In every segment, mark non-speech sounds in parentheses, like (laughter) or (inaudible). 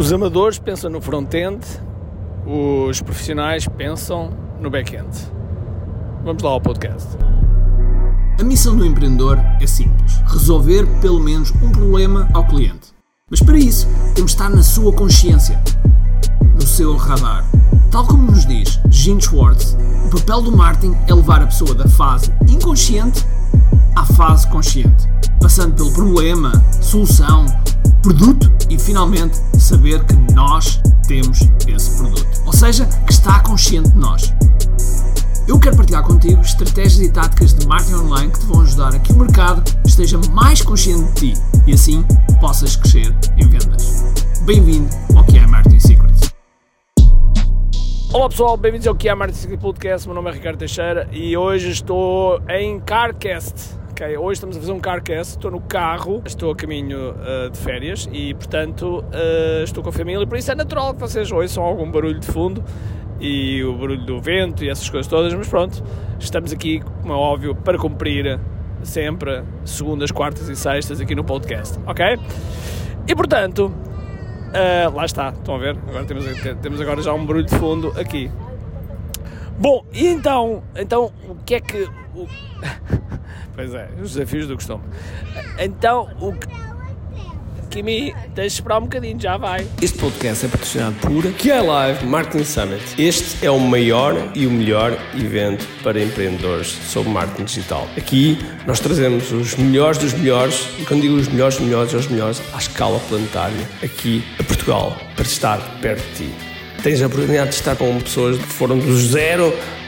Os amadores pensam no front-end, os profissionais pensam no back-end. Vamos lá ao podcast. A missão do empreendedor é simples: resolver pelo menos um problema ao cliente. Mas para isso, temos de estar na sua consciência, no seu radar. Tal como nos diz Gene Schwartz, o papel do marketing é levar a pessoa da fase inconsciente à fase consciente, passando pelo problema, solução, produto e finalmente saber que nós temos esse produto. Ou seja, que está consciente de nós. Eu quero partilhar contigo estratégias e táticas de marketing online que te vão ajudar a que o mercado esteja mais consciente de ti e assim possas crescer em vendas. Bem-vindo ao que é Marketing Secrets. Olá pessoal, bem-vindos ao que é Marketing Secrets Podcast. Meu nome é Ricardo Teixeira e hoje estou em Carcast. Hoje estamos a fazer um Carcast, estou no carro, estou a caminho uh, de férias e, portanto, uh, estou com a família, por isso é natural que vocês ouçam algum barulho de fundo e o barulho do vento e essas coisas todas, mas pronto, estamos aqui, como é óbvio, para cumprir sempre segundas, quartas e sextas aqui no podcast, ok? E portanto, uh, lá está, estão a ver? Agora temos, temos agora já um barulho de fundo aqui. Bom, e então, então o que é que. O... (laughs) pois é, os desafios do costume. Então, o que. Kimi, tens de esperar um bocadinho, já vai. Este podcast é patrocinado por QI Live Marketing Summit. Este é o maior e o melhor evento para empreendedores sobre marketing digital. Aqui nós trazemos os melhores dos melhores, e quando digo os melhores dos melhores, os melhores à escala planetária, aqui a Portugal, para estar perto de ti. Tens a oportunidade de estar com pessoas que foram do zero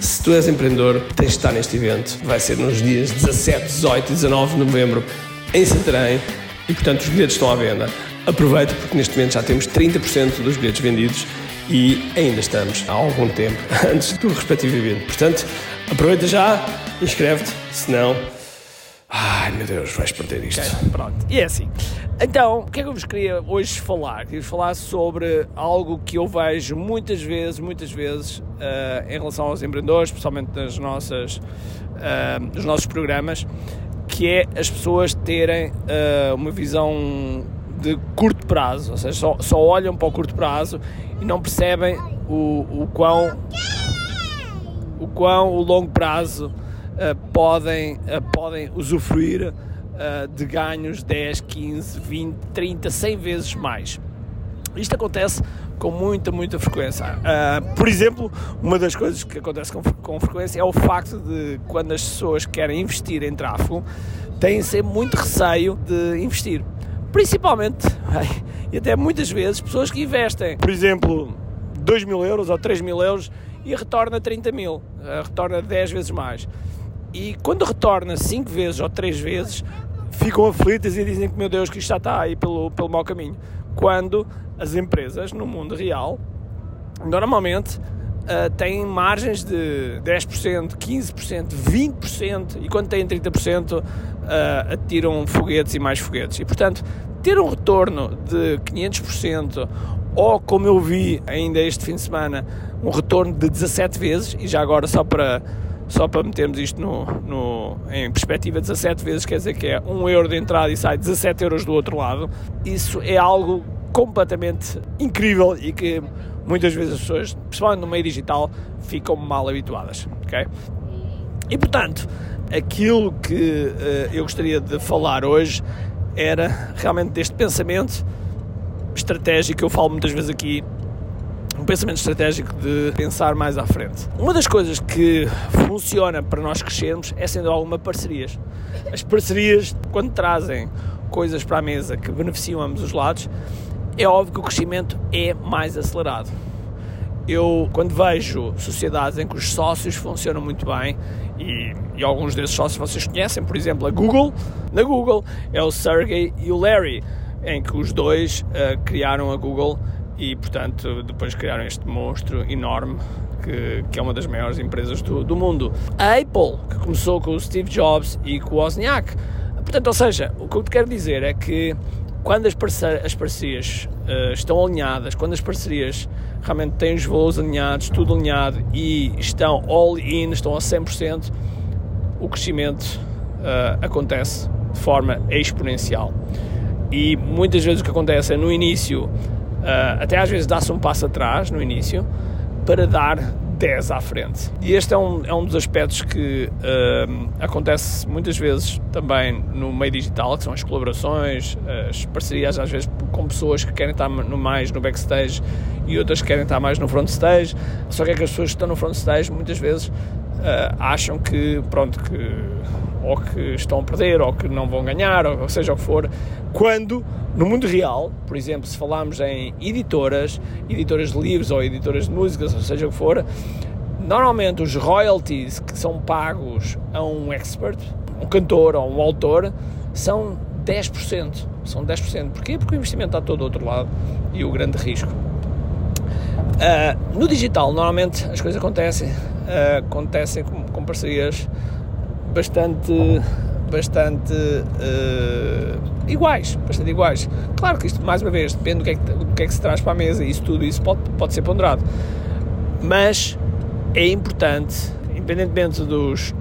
se tu és empreendedor, tens de estar neste evento. Vai ser nos dias 17, 18 e 19 de novembro em Santarém e, portanto, os bilhetes estão à venda. Aproveita porque neste momento já temos 30% dos bilhetes vendidos e ainda estamos há algum tempo (laughs) antes do respectivo evento. Portanto, aproveita já, inscreve-te, senão. Ai meu Deus, vais perder isto. Okay, pronto, e é assim. Então, o que é que eu vos queria hoje falar? Queria falar sobre algo que eu vejo muitas vezes, muitas vezes, uh, em relação aos empreendedores, especialmente nas nossas, uh, nos nossos programas, que é as pessoas terem uh, uma visão de curto prazo, ou seja, só, só, olham para o curto prazo e não percebem o, o quão o quão o longo prazo podem, podem usufruir de ganhos 10, 15, 20, 30, 100 vezes mais. Isto acontece com muita, muita frequência. Uh, por exemplo, uma das coisas que acontece com, com, frequência é o facto de quando as pessoas querem investir em tráfego, têm sempre muito receio de investir. Principalmente, (laughs) e até muitas vezes, pessoas que investem, por exemplo, 2 mil euros ou 3 mil euros e retorna 30 mil, uh, retorna 10 vezes mais. E quando retorna 5 vezes ou 3 vezes, ficam aflitas e dizem que, meu Deus, que isto já está aí pelo, pelo mau caminho. Quando as empresas no mundo real normalmente uh, têm margens de 10%, 15%, 20% e quando têm 30% uh, atiram foguetes e mais foguetes. E portanto, ter um retorno de 500% ou como eu vi ainda este fim de semana, um retorno de 17 vezes, e já agora só para, só para metermos isto no, no, em perspectiva, 17 vezes quer dizer que é 1 euro de entrada e sai 17 euros do outro lado, isso é algo completamente incrível e que muitas vezes as pessoas, principalmente no meio digital, ficam mal habituadas, ok? E portanto, aquilo que uh, eu gostaria de falar hoje era realmente deste pensamento estratégico que eu falo muitas vezes aqui, pensamento estratégico de pensar mais à frente. Uma das coisas que funciona para nós crescermos é sendo alguma parcerias. As parcerias, quando trazem coisas para a mesa que beneficiam ambos os lados, é óbvio que o crescimento é mais acelerado. Eu, quando vejo sociedades em que os sócios funcionam muito bem, e, e, alguns desses sócios vocês conhecem, por exemplo, a Google, na Google é o Sergey e o Larry, em que os dois uh, criaram a Google e, portanto, depois criaram este monstro enorme que, que é uma das maiores empresas do, do mundo. A Apple, que começou com o Steve Jobs e com o Wozniak. Portanto, ou seja, o que eu te quero dizer é que quando as, as parcerias uh, estão alinhadas, quando as parcerias realmente têm os voos alinhados, tudo alinhado e estão all in, estão a 100%, o crescimento uh, acontece de forma exponencial. E muitas vezes o que acontece é no início, uh, até às vezes dá-se um passo atrás no início, para dar 10 à frente. E este é um, é um dos aspectos que uh, acontece muitas vezes também no meio digital, que são as colaborações, as parcerias, às vezes com pessoas que querem estar no, mais no backstage e outras que querem estar mais no front stage. Só que é que as pessoas que estão no front stage muitas vezes acham que, pronto, que ou que estão a perder, ou que não vão ganhar, ou seja o que for, quando no mundo real, por exemplo, se falarmos em editoras, editoras de livros ou editoras de músicas, ou seja o que for, normalmente os royalties que são pagos a um expert, um cantor ou um autor, são 10%. São 10%. Porquê? Porque o investimento está todo do outro lado e o grande risco. Uh, no digital, normalmente as coisas acontecem, uh, acontecem com, com parcerias bastante bastante uh, iguais, bastante iguais. Claro que isto, mais uma vez, depende do que, é que, que é que se traz para a mesa isso tudo isso pode, pode ser ponderado. Mas é importante, independentemente dos,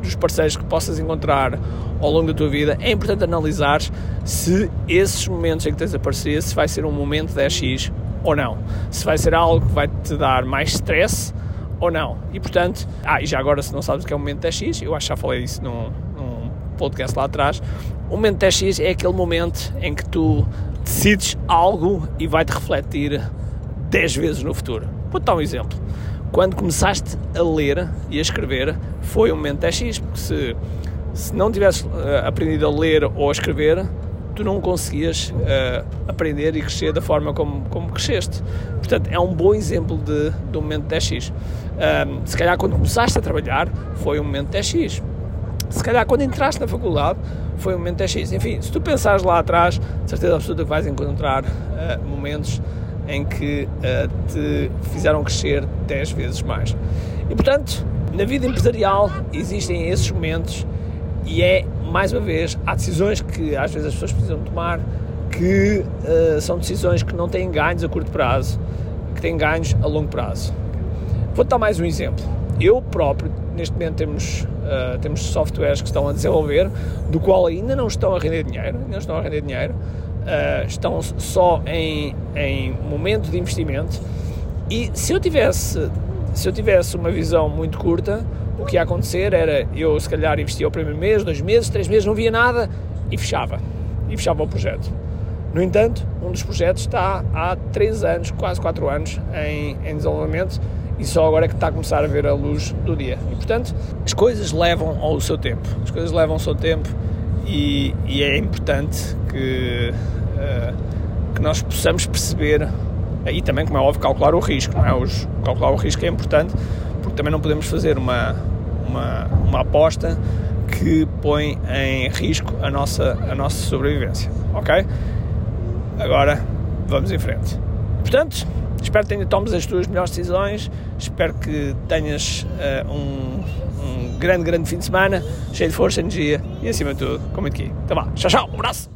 dos parceiros que possas encontrar ao longo da tua vida, é importante analisar se esses momentos em que tens a parceria, se vai ser um momento 10x ou não. Se vai ser algo que vai te dar mais stress ou não. E portanto, ah, e já agora se não sabes o que é o momento 10x, eu acho que já falei isso num, num podcast lá atrás, o momento 10x é aquele momento em que tu decides algo e vai-te refletir 10 vezes no futuro. Vou dar um exemplo. Quando começaste a ler e a escrever, foi o momento 10x, porque se, se não tivesses uh, aprendido a ler ou a escrever, tu não conseguias uh, aprender e crescer da forma como, como cresceste. Portanto, é um bom exemplo de, um momento 10x. Um, se calhar quando começaste a trabalhar foi um momento 10x. Se calhar quando entraste na faculdade foi um momento 10x. Enfim, se tu pensares lá atrás, de certeza absoluta que vais encontrar uh, momentos em que uh, te fizeram crescer 10 vezes mais. E portanto, na vida empresarial existem esses momentos e é, mais uma vez, há decisões que às vezes as pessoas precisam tomar que uh, são decisões que não têm ganhos a curto prazo, que têm ganhos a longo prazo. Vou dar mais um exemplo. Eu próprio, neste momento, temos, uh, temos softwares que estão a desenvolver, do qual ainda não estão a render dinheiro, ainda não estão a render dinheiro, uh, estão só em, em momento de investimento. E se eu tivesse, se eu tivesse uma visão muito curta, o que ia acontecer era eu, se calhar, investia o primeiro mês, dois meses, três meses, não via nada e fechava. E fechava o projeto. No entanto, um dos projetos está há três anos, quase quatro anos, em, em desenvolvimento e só agora é que está a começar a ver a luz do dia. E portanto, as coisas levam ao seu tempo, as coisas levam ao seu tempo e, e é importante que, uh, que nós possamos perceber e também, como é óbvio, calcular o risco. Não é? Os, calcular o risco é importante porque também não podemos fazer uma, uma, uma aposta que põe em risco a nossa, a nossa sobrevivência. Ok? Agora vamos em frente. Portanto, Espero que tenha, tomes as tuas melhores decisões, espero que tenhas uh, um, um, grande, grande fim de semana, cheio de força, energia e acima de tudo, com muito aqui. Então vá, tchau, tchau, um abraço!